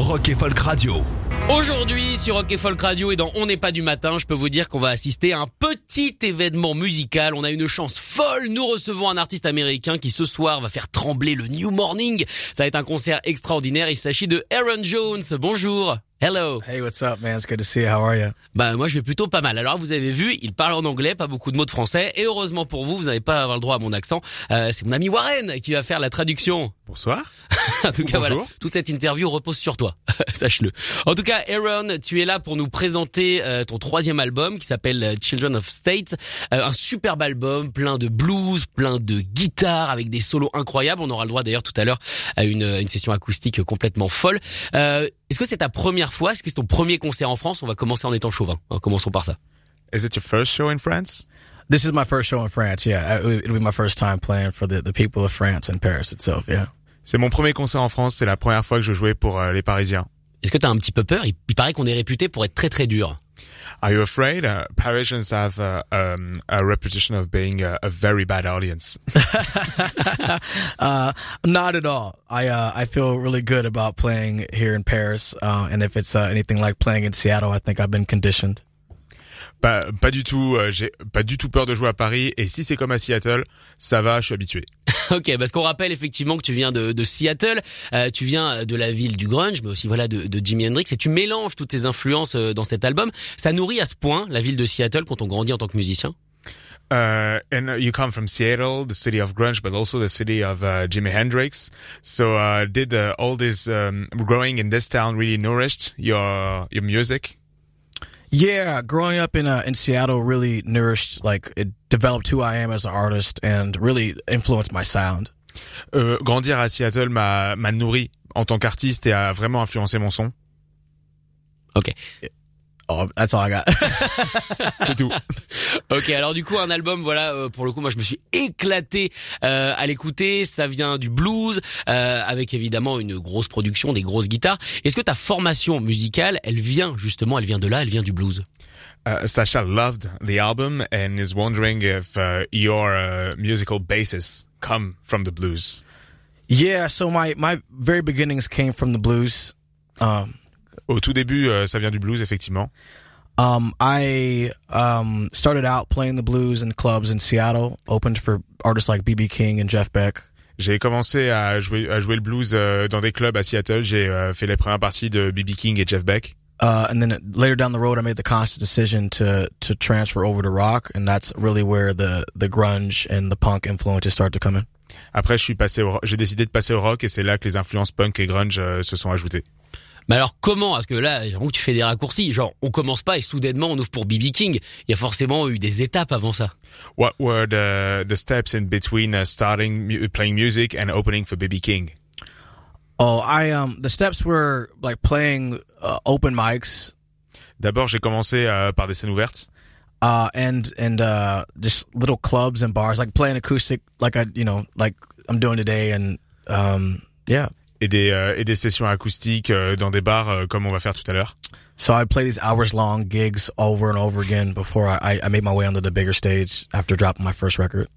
Rock et Folk Radio. Aujourd'hui sur Rock et Folk Radio et dans On n'est pas du matin, je peux vous dire qu'on va assister à un petit événement musical. On a une chance folle. Nous recevons un artiste américain qui ce soir va faire trembler le New Morning. Ça va être un concert extraordinaire. Il s'agit de Aaron Jones. Bonjour. Hello. Hey, what's up, man? It's good to see you. How are you? Bah moi je vais plutôt pas mal. Alors vous avez vu, il parle en anglais, pas beaucoup de mots de français. Et heureusement pour vous, vous n'allez pas avoir le droit à mon accent. Euh, c'est mon ami Warren qui va faire la traduction. Bonsoir. en tout cas, Bonjour. voilà, toute cette interview repose sur toi, sache-le. En tout cas, Aaron, tu es là pour nous présenter euh, ton troisième album qui s'appelle euh, Children of State, Euh, un superbe album plein de blues, plein de guitare avec des solos incroyables. On aura le droit d'ailleurs tout à l'heure à une, une session acoustique complètement folle. Euh, Est-ce que c'est ta première fois? Est-ce que c'est ton premier concert en France? On va commencer en étant chauvin. hein, commençons par ça. Is it your first show in France? This is my first show in France. Yeah, it'll be my first time playing for the, the people of France and Paris itself. Yeah. C'est mon premier concert en France, c'est la première fois que je jouais pour euh, les Parisiens. Est-ce que t'as un petit peu peur? Il, il paraît qu'on est réputé pour être très très dur. Are you afraid? Uh, Parisians have uh, um, a reputation of being a, a very bad audience. Uh, not at all. I uh, I feel really good about playing here in Paris, uh, and if it's uh, anything like playing in Seattle, I think I've been conditioned. Pas, pas du tout, euh, j'ai pas du tout peur de jouer à Paris. Et si c'est comme à Seattle, ça va, je suis habitué. Ok, parce qu'on rappelle effectivement que tu viens de, de Seattle, euh, tu viens de la ville du grunge, mais aussi voilà de, de Jimi Hendrix, et tu mélanges toutes tes influences euh, dans cet album. Ça nourrit à ce point la ville de Seattle quand on grandit en tant que musicien? Uh, and you come from Seattle, the city of grunge, but also the city of uh, Jimi Hendrix. So uh, did uh, all this um, growing in this town really nourished your your music? Yeah, growing up in uh, in Seattle really nourished, like it developed who I am as an artist, and really influenced my sound. Euh, grandir à Seattle m'a m'a nourri en tant qu'artiste et a vraiment influencé mon son. Ok. Oh, that's all I got. C'est tout. Ok, alors du coup un album, voilà, euh, pour le coup moi je me suis éclaté euh, à l'écouter. Ça vient du blues, euh, avec évidemment une grosse production, des grosses guitares. Est-ce que ta formation musicale, elle vient justement, elle vient de là, elle vient du blues? Uh, Sasha loved the album and is wondering if uh, your uh, musical basis come from the blues. yeah, so my my very beginnings came from the blues. Um, Au tout début, euh, ça vient du blues, effectivement. Um, I um, started out playing the blues in clubs in Seattle, opened for artists like BB King and Jeff Beck. J'ai commencé à jouer, à jouer le blues euh, dans des clubs à Seattle. J'ai euh, fait les premières parties de B.B. King et Jeff Beck. Uh, and then later down the road, I made the conscious decision to to transfer over to rock, and that's really where the the grunge and the punk influences start to come in. Après, je suis passé, j'ai décidé de passer au rock et c'est là que les influences punk et grunge euh, se sont ajoutées. Mais alors comment Parce que là, que tu fais des raccourcis. Genre, on commence pas et soudainement on ouvre pour BB King. Il y a forcément eu des étapes avant ça. What were the the steps in between uh, starting mu- playing music and opening for B.B. King? Oh, I um the steps were like playing uh, open mics, D'abord, j'ai commencé euh, par des scènes ouvertes. uh, and and uh, just little clubs and bars, like playing acoustic, like I you know like I'm doing today, and um yeah. Et des euh, et des sessions acoustiques euh, dans des bars euh, comme on va faire tout à l'heure. So I'd play these hours long gigs over and over again before I, I made my way onto the bigger stage after dropping my first record.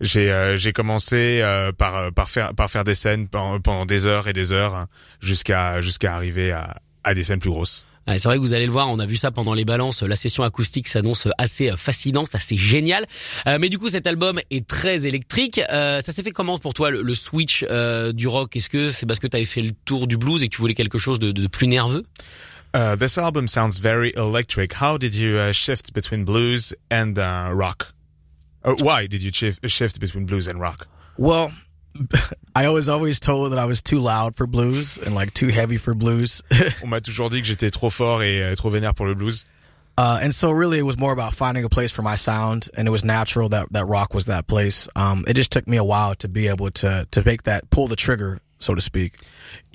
J'ai euh, j'ai commencé euh, par euh, par faire par faire des scènes pendant, pendant des heures et des heures hein, jusqu'à jusqu'à arriver à à des scènes plus grosses. Ouais, c'est vrai que vous allez le voir, on a vu ça pendant les balances. La session acoustique s'annonce assez euh, fascinante, assez génial. Euh, mais du coup, cet album est très électrique. Euh, ça s'est fait comment pour toi le, le switch euh, du rock? Est-ce que c'est parce que tu avais fait le tour du blues et que tu voulais quelque chose de, de plus nerveux? Uh, this album sounds very electric. How did you uh, shift between blues and uh, rock? Uh, why did you shift, shift between blues and rock? Well, I was always told that I was too loud for blues and like too heavy for blues. On m'a toujours dit que j'étais trop fort et euh, trop vénère pour le blues. Uh, and so really it was more about finding a place for my sound and it was natural that, that rock was that place. Um, it just took me a while to be able to, to make that, pull the trigger so to speak.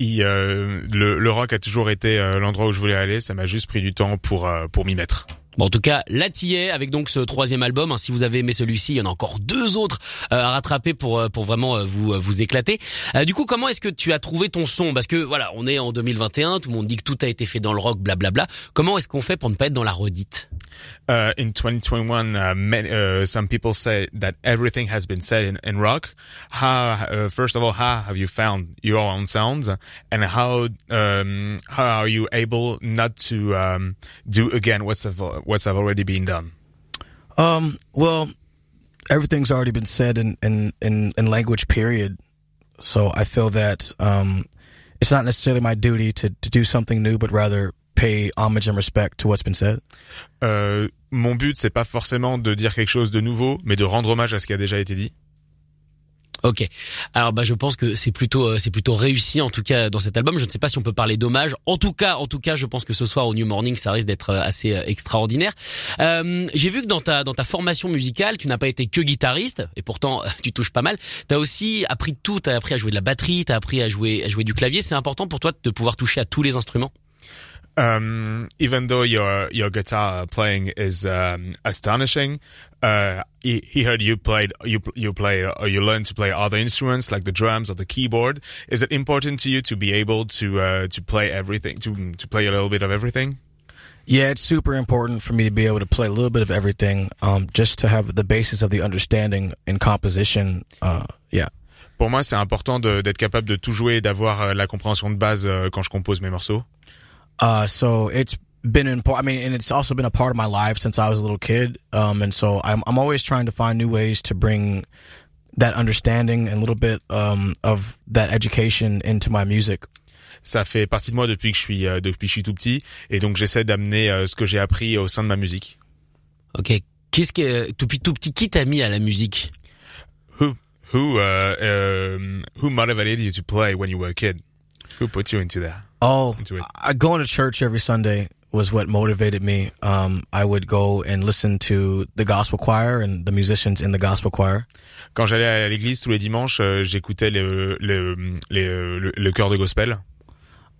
Et, euh, le, le rock a toujours été euh, l'endroit où je voulais aller. Ça m'a juste pris du temps pour euh, pour m'y mettre. Bon, en tout cas, t'y avec donc ce troisième album. Hein. si vous avez aimé celui-ci, il y en a encore deux autres euh, à rattraper pour euh, pour vraiment euh, vous vous éclater. du coup, comment est-ce que tu as trouvé ton son? Parce que voilà, on est en 2021, tout le monde dit que tout a été fait dans le rock, blablabla. Comment est-ce qu'on fait pour ne pas être dans la redite? In 2021, uh, uh, some people say that everything has been said in, in rock. How, uh, first of all, how have you found your own sounds, and how um, how are you able not to um, do again? What's what's already been done? Um, well, everything's already been said in, in, in, in language period. So I feel that, um, it's not necessarily my duty to, to do something new, but rather pay homage and respect to what's been said. Euh, mon but, c'est pas forcément de dire quelque chose de nouveau, mais de rendre hommage à ce qui a déjà été dit. Ok. Alors bah je pense que c'est plutôt euh, c'est plutôt réussi en tout cas dans cet album. Je ne sais pas si on peut parler d'hommage. En tout cas, en tout cas, je pense que ce soir au New Morning, ça risque d'être euh, assez euh, extraordinaire. Euh, J'ai vu que dans ta dans ta formation musicale, tu n'as pas été que guitariste et pourtant tu touches pas mal. Tu as aussi appris tout. Tu as appris à jouer de la batterie, tu as appris à jouer à jouer du clavier. C'est important pour toi de pouvoir toucher à tous les instruments? Um, even though your your guitar playing is um, astonishing, uh, he, he, heard you played you you play or you learn to play other instruments like the drums or the keyboard. Is it important to you to be able to uh, to play everything to to play a little bit of everything? Yeah, it's super important for me to be able to play a little bit of everything, um, just to have the basis of the understanding in composition. Uh, yeah. Pour moi, c'est important d'être capable de tout jouer et d'avoir euh, la compréhension de base euh, quand je compose mes morceaux. Uh, so it's been important. I mean, and it's also been a part of my life since I was a little kid. Um, and so I'm, I'm always trying to find new ways to bring that understanding and a little bit, um, of that education into my music. Ça fait partie de moi depuis que je suis, euh, depuis que je suis tout petit. Et donc, j'essaie d'amener euh, ce que j'ai appris au sein de ma musique. Ok. Qu'est-ce que, depuis tout petit, qui t'a mis à la musique? Who, who, uh, um, who motivated you to play when you were a kid? Who put you into that? Oh, I, going to church every Sunday was what motivated me. Um, I would go and listen to the gospel choir and the musicians in the gospel choir. Quand j'allais à l'église tous les dimanches, euh, j'écoutais le, le, le, le, le chœur de gospel.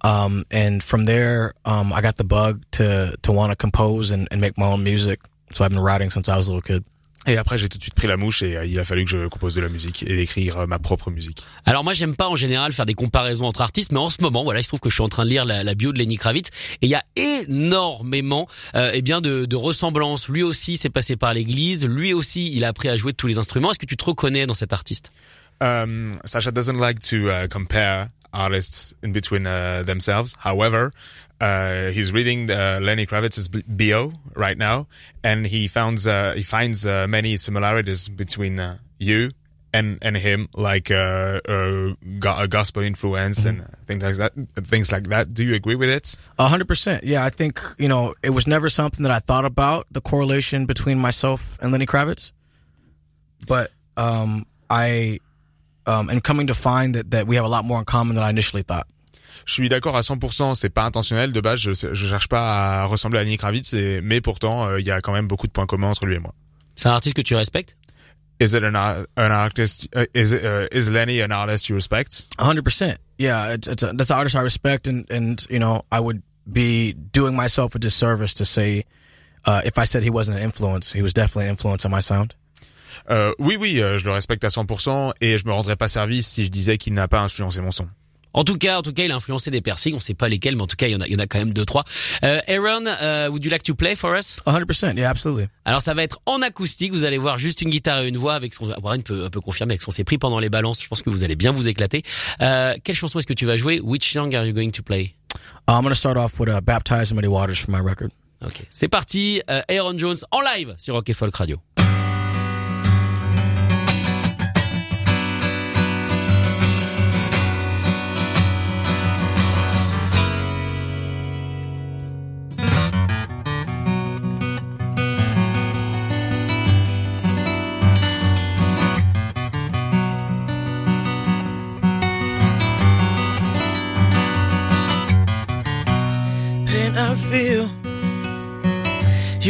Um, and from there, um, I got the bug to, to want to compose and, and make my own music. So I've been writing since I was a little kid. Et après, j'ai tout de suite pris la mouche et euh, il a fallu que je compose de la musique et d'écrire euh, ma propre musique. Alors moi, j'aime pas en général faire des comparaisons entre artistes, mais en ce moment, voilà, il se trouve que je suis en train de lire la, bio de Lenny Kravitz et il y a énormément, euh, eh bien, de, de ressemblances. Lui aussi, s'est passé par l'église. Lui aussi, il a appris à jouer de tous les instruments. Est-ce que tu te reconnais dans cet artiste? Um, Sasha doesn't like to uh, compare artists in between uh, themselves. However, uh, he's reading uh, Lenny Kravitz's bio right now, and he finds uh, he finds uh, many similarities between uh, you and and him, like uh, a gospel influence mm-hmm. and things like that. Things like that. Do you agree with it? Hundred percent. Yeah, I think you know it was never something that I thought about the correlation between myself and Lenny Kravitz, but um, I um, and coming to find that that we have a lot more in common than I initially thought. Je suis d'accord à 100%, c'est pas intentionnel de base, je, je cherche pas à ressembler à Lenny Kravitz, mais pourtant euh, il y a quand même beaucoup de points communs entre lui et moi. C'est un artiste que tu respectes? Is it an, an artist? Uh, is it, uh, is Lenny an artist you respect? 100%. Yeah, it's, it's a, that's an artist I respect, and and you know I would be doing myself a disservice to say uh, if I said he wasn't an influence. He was definitely an influence on my sound. Euh, oui, oui, euh, je le respecte à 100% et je me rendrais pas service si je disais qu'il n'a pas influencé mon son. En tout cas, en tout cas, il a influencé des piercings. On sait pas lesquels, mais en tout cas, il y en a, il y en a quand même deux, trois. Euh, Aaron, uh, would you like to play for us? 100%, yeah, absolutely. Alors, ça va être en acoustique. Vous allez voir juste une guitare et une voix avec ce qu'on, Warren peut, un peu confirmer avec ce qu'on s'est pris pendant les balances. Je pense que vous allez bien vous éclater. Euh, quelle chanson est-ce que tu vas jouer? Which song are you going to play? Uh, I'm going to start off with uh, Baptized in Muddy Waters for my record. Ok. C'est parti. Euh, Aaron Jones en live sur Rock Folk Radio.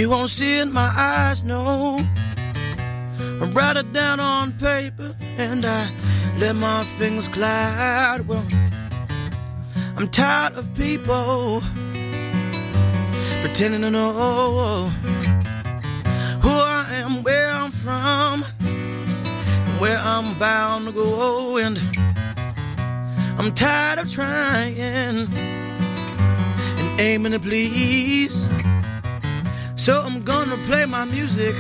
Won't see it in my eyes, no. I write it down on paper and I let my fingers glide. Well, I'm tired of people pretending to know who I am, where I'm from, where I'm bound to go. And I'm tired of trying and aiming to please. So I'm gonna play my music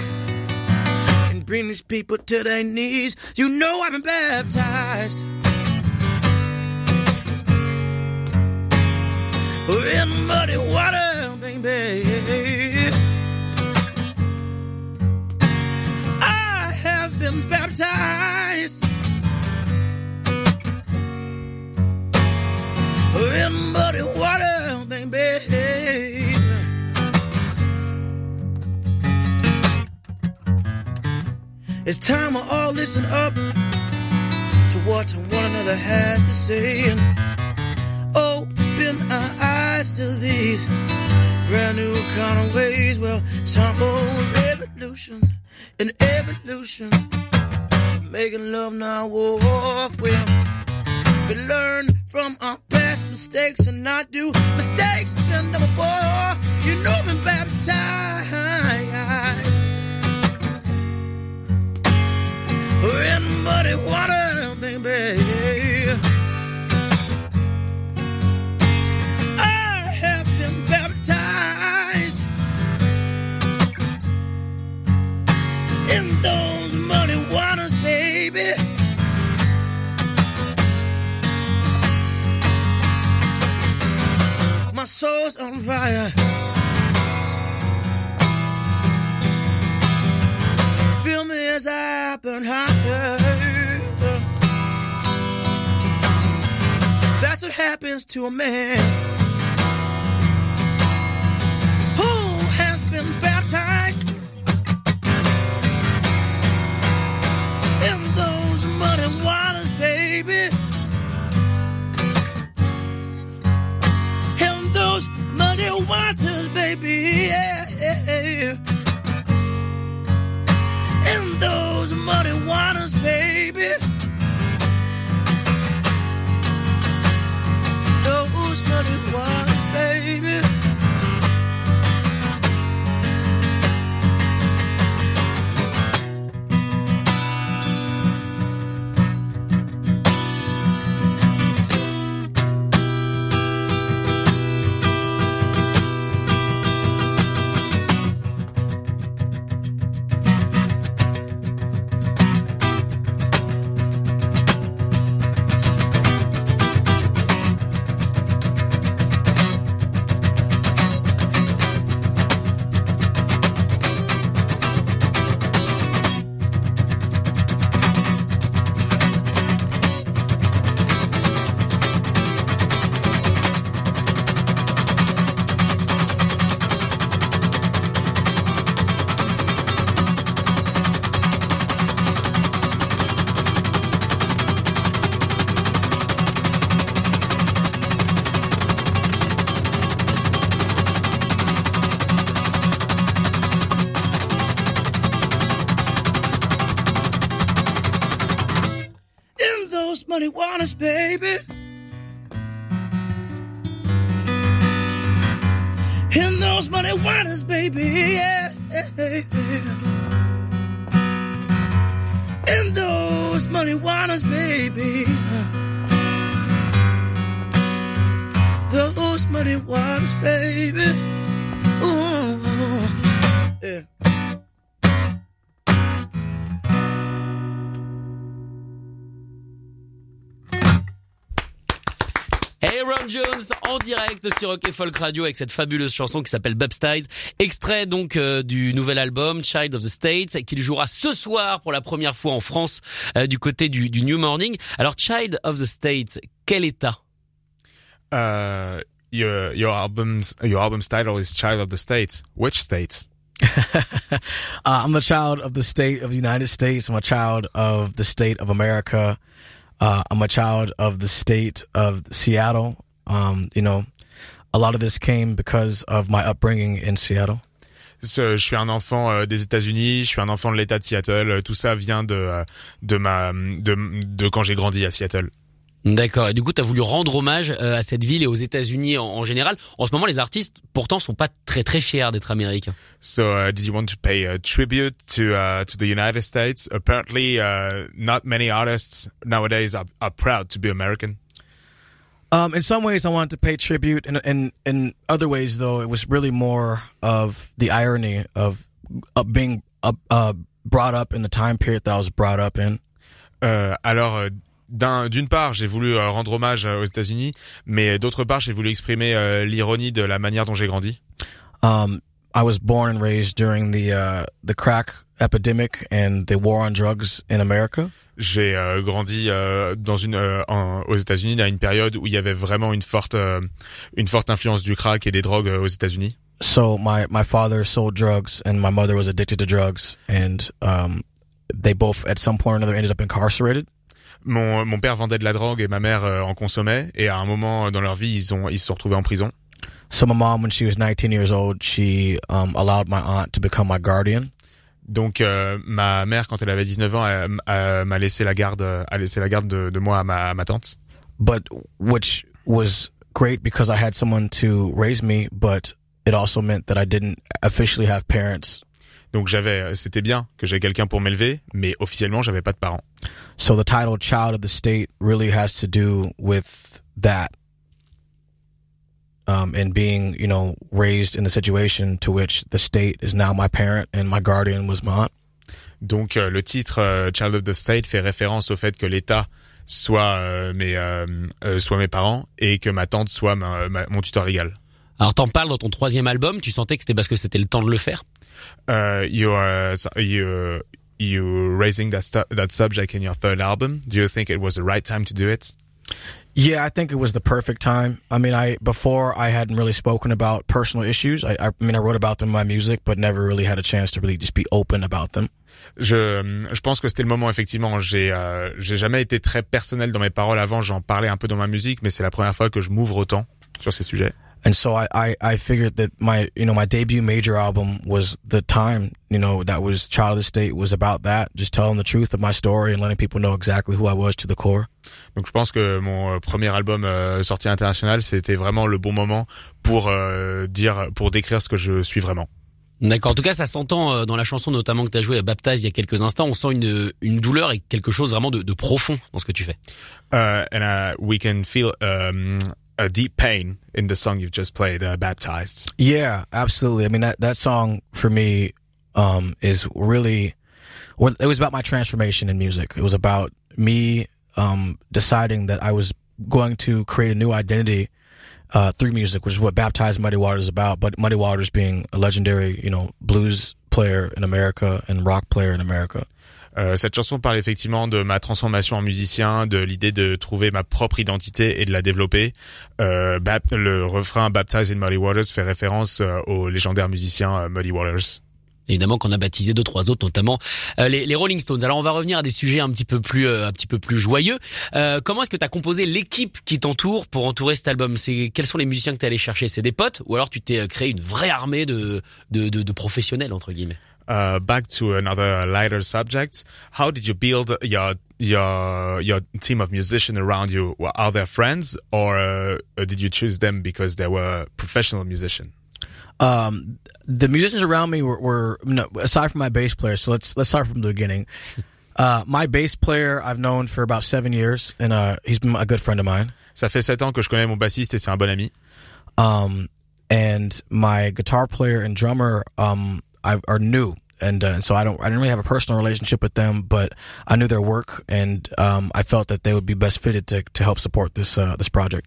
and bring these people to their knees. You know I've been baptized. In muddy water, baby. I have been baptized in muddy water, baby. It's time we all listen up to what one another has to say and open our eyes to these brand new kind of ways. Well, it's time for revolution and evolution. Making love now war. Well, we learn from our past mistakes and not do mistakes done before. You know, been baptized muddy water, baby. I have been baptized in those muddy waters, baby. My soul's on fire. Feel me as I burn hotter. That's what happens to a man muddy waters, baby. Ooh. Yeah. Aaron Jones en direct sur Rock Folk Radio avec cette fabuleuse chanson qui s'appelle Baptized, extrait donc euh, du nouvel album Child of the States qu'il jouera ce soir pour la première fois en France euh, du côté du, du New Morning. Alors Child of the States, quel état? Uh, your your album's your album's title is Child of the States. Which states? uh, I'm a child of the state of the United States. I'm a child of the state of America. Uh, I'm a child of the state of Seattle. Um, you know, a lot of this came because of my upbringing in Seattle. Je suis un enfant euh, des États-Unis, je suis un enfant de l'État de Seattle. euh, Tout ça vient de euh, de ma de de quand j'ai grandi à Seattle. D'accord. Et du coup, tu as voulu rendre hommage euh, à cette ville et aux États-Unis en, en, général. En ce moment, les artistes, pourtant, sont pas très très fiers d'être américains. So, uh, did you want to pay a tribute to uh, to the United States? Apparently, uh, not many artists nowadays are, are proud to be American. Um, in some ways, I wanted to pay tribute, and in in other ways, though, it was really more of the irony of, of being uh, uh, brought up in the time period that I was brought up in. Euh, alors, euh, d'une part, j'ai voulu euh, rendre hommage aux États-Unis, mais d'autre part, j'ai voulu exprimer euh, l'ironie de la manière dont j'ai grandi. Um, I was born and raised during the uh, the crack epidemic and the war on drugs in America. J'ai euh, grandi euh, dans une en, aux États-Unis à une période où il y avait vraiment une forte une forte influence du crack et des drogues aux États-Unis. So my my father sold drugs and my mother was addicted to drugs and um, they both at some point or another ended up incarcerated. Mon, mon père vendait de la drogue et ma mère euh, en consommait. Et à un moment dans leur vie, ils ont ils se sont retrouvés en prison. So my mom, when she was 19 years old, she um, allowed my aunt to become my guardian. Donc euh, ma mère, quand elle avait 19 ans, m'a laissé la garde, a laissé la garde de, de moi à ma, à ma tante. But which was great because I had someone to raise me, but it also meant that I didn't officially have parents donc j'avais, c'était bien que j'ai quelqu'un pour m'élever, mais officiellement j'avais pas de parents. So the title "Child of the State" really has to do with that, um, and being, you know, raised in the situation to which the state is now my parent and my guardian was my aunt. Donc euh, le titre euh, "Child of the State" fait référence au fait que l'État soit euh, mes euh, euh, soit mes parents et que ma tante soit ma, ma, mon tuteur légal. Alors t'en parles dans ton troisième album, tu sentais que c'était parce que c'était le temps de le faire? Uh, you are you you raising that that subject in your third album. Do you think it was the right time to do it? Yeah, I think it was the perfect time. I mean, I before I hadn't really spoken about personal issues. I, I mean, I wrote about them in my music, but never really had a chance to really just be open about them. Je, je pense que c'était le moment effectivement. J'ai euh, j'ai jamais été très personnel dans mes paroles avant. J'en parlais un peu dans ma musique, mais c'est la première fois que je m'ouvre autant sur ces sujets. And so I, I, I figured that my you know my debut major album was the time you know that was Child of the State was about that just telling the truth of my story and letting people know exactly who I was to the core. Donc je pense que mon euh, premier album euh, sorti international c'était vraiment le bon moment pour euh, dire pour décrire ce que je suis vraiment. D'accord. En tout cas, ça s'entend euh, dans la chanson notamment que tu as joué à Baptise il y a quelques instants. On sent une, une douleur et quelque chose vraiment de, de profond dans ce que tu fais. Uh, and uh, we can feel um, a deep pain in the song you've just played, uh, "Baptized." Yeah, absolutely. I mean that that song for me um, is really it was about my transformation in music. It was about me um, deciding that I was going to create a new identity uh, through music, which is what Baptized Muddy Waters is about. But Muddy Waters being a legendary, you know, blues player in America and rock player in America. Euh, cette chanson parle effectivement de ma transformation en musicien, de l'idée de trouver ma propre identité et de la développer. Euh, le refrain Baptized in Muddy Waters fait référence euh, au légendaire musicien euh, Muddy Waters évidemment qu'on a baptisé deux trois autres notamment les, Rolling Stones. Alors on va revenir à des sujets un petit peu plus un petit peu plus joyeux. Euh, comment est-ce que tu as composé l'équipe qui t'entoure pour entourer cet album? C'est quels sont les musiciens que tu allé chercher? C'est des potes? Ou alors tu t'es créé une vraie armée de de, de, de professionnels entre guillemets? Uh, back to another lighter subject. How did you build your your your team of musicians around you? Were are they friends, or uh, did you choose them because they were professional musicians? Um, the musicians around me were, were no, aside from my bass player. So let's let's start from the beginning. Uh, my bass player I've known for about seven years, and uh, he's been a good friend of mine. Ça fait sept ans que je connais mon bassiste et c'est un bon ami. Um, and my guitar player and drummer um, I, are new, and uh, so I don't I didn't really have a personal relationship with them, but I knew their work, and um, I felt that they would be best fitted to to help support this uh, this project.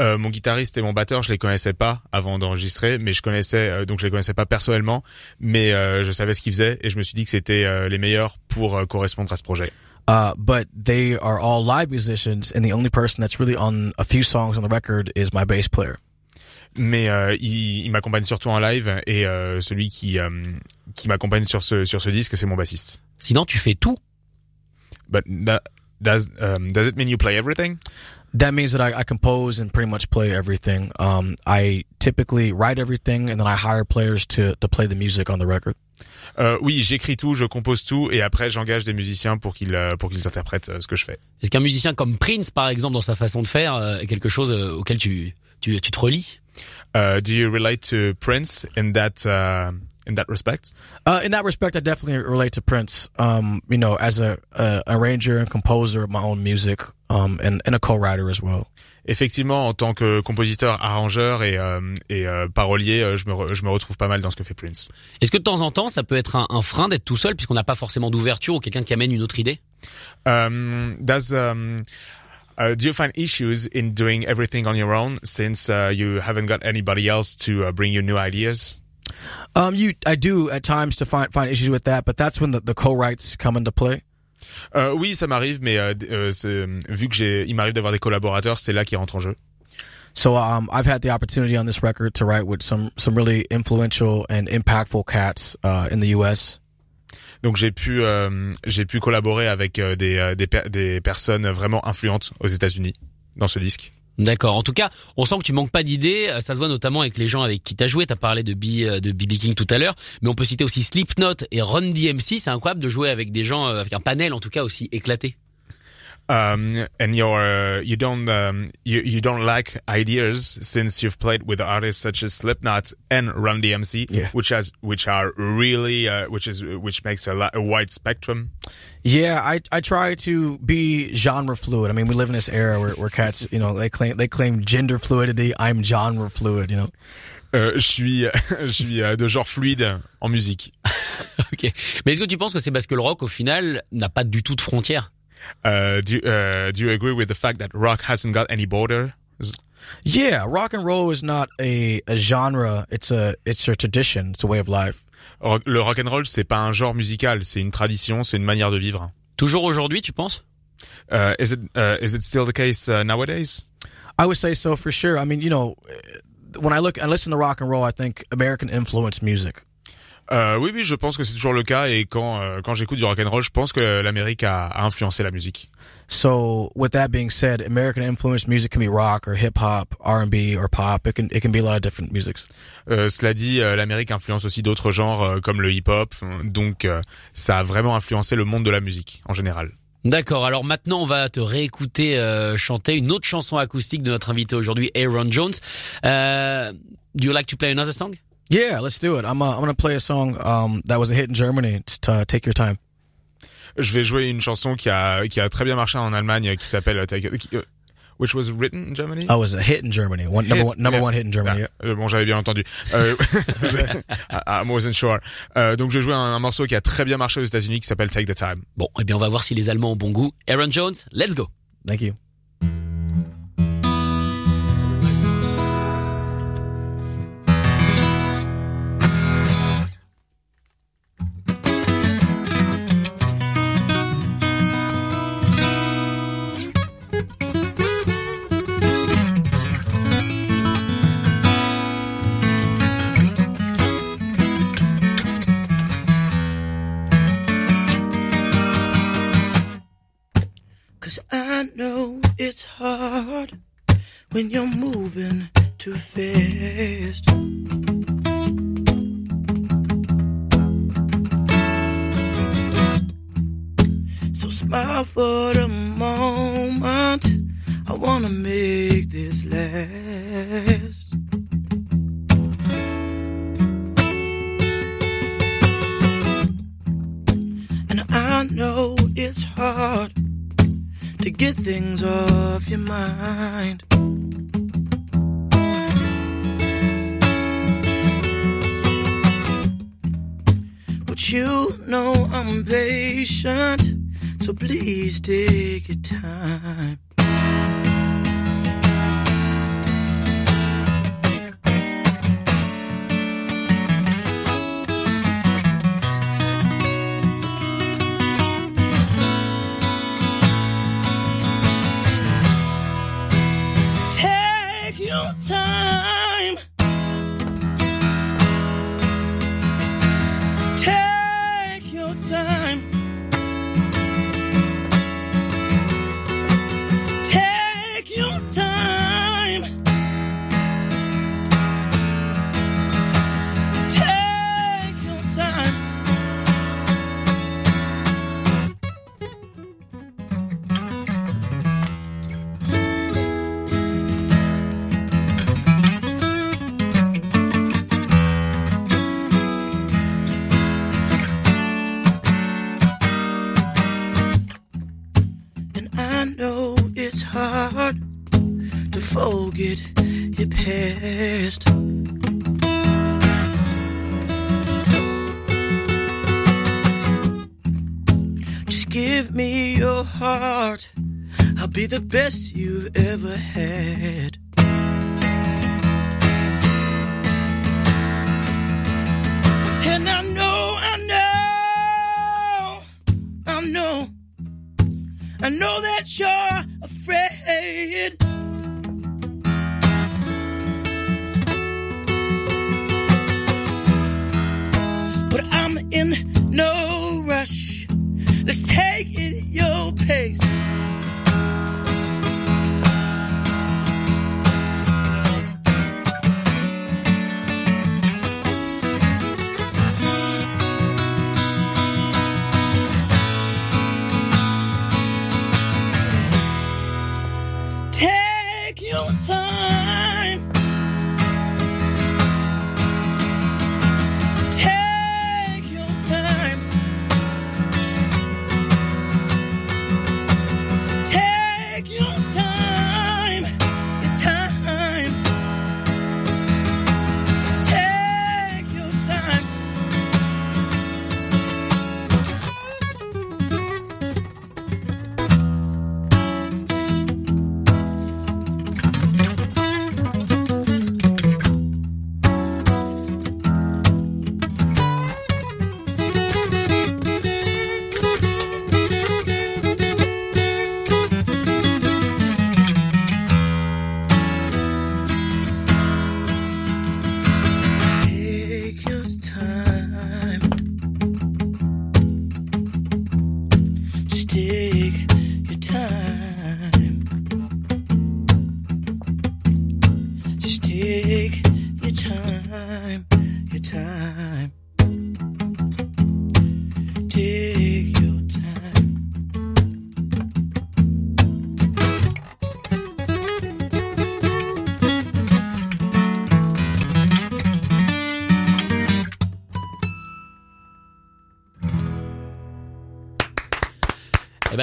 Euh, mon guitariste et mon batteur, je les connaissais pas avant d'enregistrer, mais je connaissais euh, donc je les connaissais pas personnellement, mais euh, je savais ce qu'ils faisaient et je me suis dit que c'était euh, les meilleurs pour euh, correspondre à ce projet. Uh, but they are all live musicians, and the only person that's really on a few songs on the record is my bass player mais euh, il, il m'accompagne surtout en live et euh, celui qui euh, qui m'accompagne sur ce sur ce disque c'est mon bassiste. Sinon tu fais tout. But that, does um, does it mean you play everything? That means that I, I compose and pretty much play everything. Um, I typically write everything and then I hire players to, to play the music on the record. Euh, oui, j'écris tout, je compose tout, et après j'engage des musiciens pour qu'ils euh, pour qu'ils interprètent euh, ce que je fais. Est-ce qu'un musicien comme Prince, par exemple, dans sa façon de faire, euh, est quelque chose auquel tu, tu, tu te relis? Uh, do you relate to Prince in that uh, in that respect? Uh, in that respect, I definitely relate to Prince. Um, you know, as a, a arranger and composer of my own music, um, and, and a co-writer as well. Effectivement, en tant que compositeur, arrangeur et, euh, et euh, parolier, euh, je, me re- je me retrouve pas mal dans ce que fait Prince. Est-ce que de temps en temps, ça peut être un, un frein d'être tout seul, puisqu'on n'a pas forcément d'ouverture ou quelqu'un qui amène une autre idée? Um, does um, uh, do you find issues in doing everything on your own since uh, you haven't got anybody else to uh, bring you new ideas? Um, you, I do at times to find find issues with that, but that's when the, the co-writes come into play. Euh, oui, ça m'arrive, mais euh, euh, vu que j'ai, il m'arrive d'avoir des collaborateurs, c'est là qui rentre en jeu. So um, I've had the opportunity on this record to write with some some really influential and impactful cats uh, in the U.S. Donc j'ai pu, euh, j'ai pu collaborer avec euh, des, euh, des, des personnes vraiment influentes aux États-Unis dans ce disque. D'accord. En tout cas, on sent que tu manques pas d'idées. Ça se voit notamment avec les gens avec qui t'as joué. T'as parlé de B, de BB King tout à l'heure, mais on peut citer aussi Slipknot et Run DMC. C'est incroyable de jouer avec des gens, avec un panel en tout cas aussi éclaté. Um, and you're, uh, you don't, um, you, you don't lack ideas since you've played with artists such as Slipknot and Run DMC, Yeah. which has, which are really, uh, which is, which makes a, lot, a wide spectrum. Yeah, I I try to be genre fluid. I mean, we live in this era where, where cats, you know, they claim they claim gender fluidity. I'm genre fluid. You know. Euh, je suis, je suis euh, de genre fluide en musique. ok. Mais est-ce que tu penses que c'est parce que le rock au final n'a pas du tout de frontières Uh, do, uh, do you agree with the fact that rock hasn't got any border? Yeah, rock and roll is not a, a genre. It's a it's a tradition. It's a way of life. Le rock and roll, c'est pas un genre musical, c'est une tradition, c'est une manière de vivre. Toujours aujourd'hui, tu penses Uh, is it, uh, is it still the case uh, nowadays? I would say so for sure. I mean, you know, when I look and listen to rock and roll, I think American influence music. Euh, oui, oui, je pense que c'est toujours le cas. Et quand euh, quand j'écoute du rock and roll, je pense que l'Amérique a, a influencé la musique. So, with that being said, American influence music can be rock or hip hop, R and B or pop. It can it can be a lot of different musics. Euh, cela dit, euh, l'Amérique influence aussi d'autres genres euh, comme le hip-hop. Donc, euh, ça a vraiment influencé le monde de la musique en général. D'accord. Alors maintenant, on va te réécouter euh, chanter une autre chanson acoustique de notre invité aujourd'hui, Aaron Jones. Euh, do you like to play another song? Yeah, let's do it. I'm uh, I'm gonna play a song um, that was a hit in Germany. To, uh, take your time. Je vais jouer une chanson qui a qui a très bien marché en Allemagne, qui s'appelle Take- qui- euh, Which was written in Germany? Oh, it was a hit in Germany. One number Hit, one number yeah. one hit in Germany. Ah, euh, bon, j'avais bien entendu. Euh, I, I wasn't sure. Euh, donc, je vais jouer un, un morceau qui a très bien marché aux États-Unis, qui s'appelle Take the Time. Bon, eh bien, on va voir si les Allemands ont bon goût. Aaron Jones, let's go. Thank you. It's hard when you're moving too fast. So smile for the moment. I wanna make this last. And I know it's hard to get things off your mind. But you know I'm patient, so please take your time. I know it's hard to forget your past. Just give me your heart, I'll be the best you've ever had. And I I know that you're afraid. But I'm in no rush. Let's take it your pace.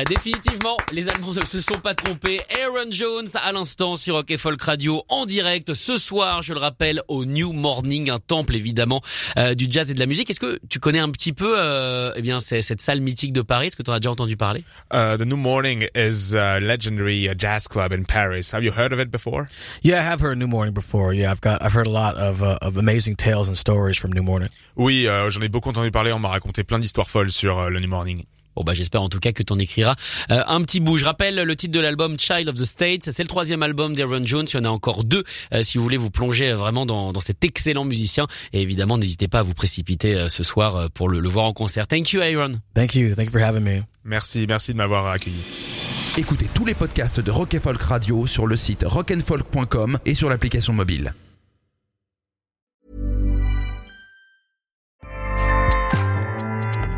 Définitivement, les Allemands ne se sont pas trompés. Aaron Jones à l'instant sur Rock et Folk Radio en direct ce soir, je le rappelle, au New Morning, un temple évidemment euh, du jazz et de la musique. Est-ce que tu connais un petit peu euh, eh bien c'est cette salle mythique de Paris? Est-ce que tu en as déjà entendu parler? Uh, the New Morning is a legendary uh, jazz club in Paris. Have you heard of it before? Yeah, I have heard New Morning before. Yeah, I've got I've heard a lot of uh, of amazing tales and stories from New Morning. Oui, euh, j'en ai beaucoup entendu parler. On m'a raconté plein d'histoires folles sur euh, le New Morning. Bon bah j'espère en tout cas que t'en écriras euh, un petit bout. Je rappelle le titre de l'album Child of the States. C'est le troisième album d'Aaron Jones. Il y en a encore deux euh, si vous voulez vous plonger vraiment dans, dans cet excellent musicien. Et évidemment n'hésitez pas à vous précipiter euh, ce soir euh, pour le, le voir en concert. Thank you Aaron. Thank you. Thank you for having me. Merci, merci de m'avoir accueilli. Écoutez tous les podcasts de Rock et Folk Radio sur le site rockandfolk.com et sur l'application mobile.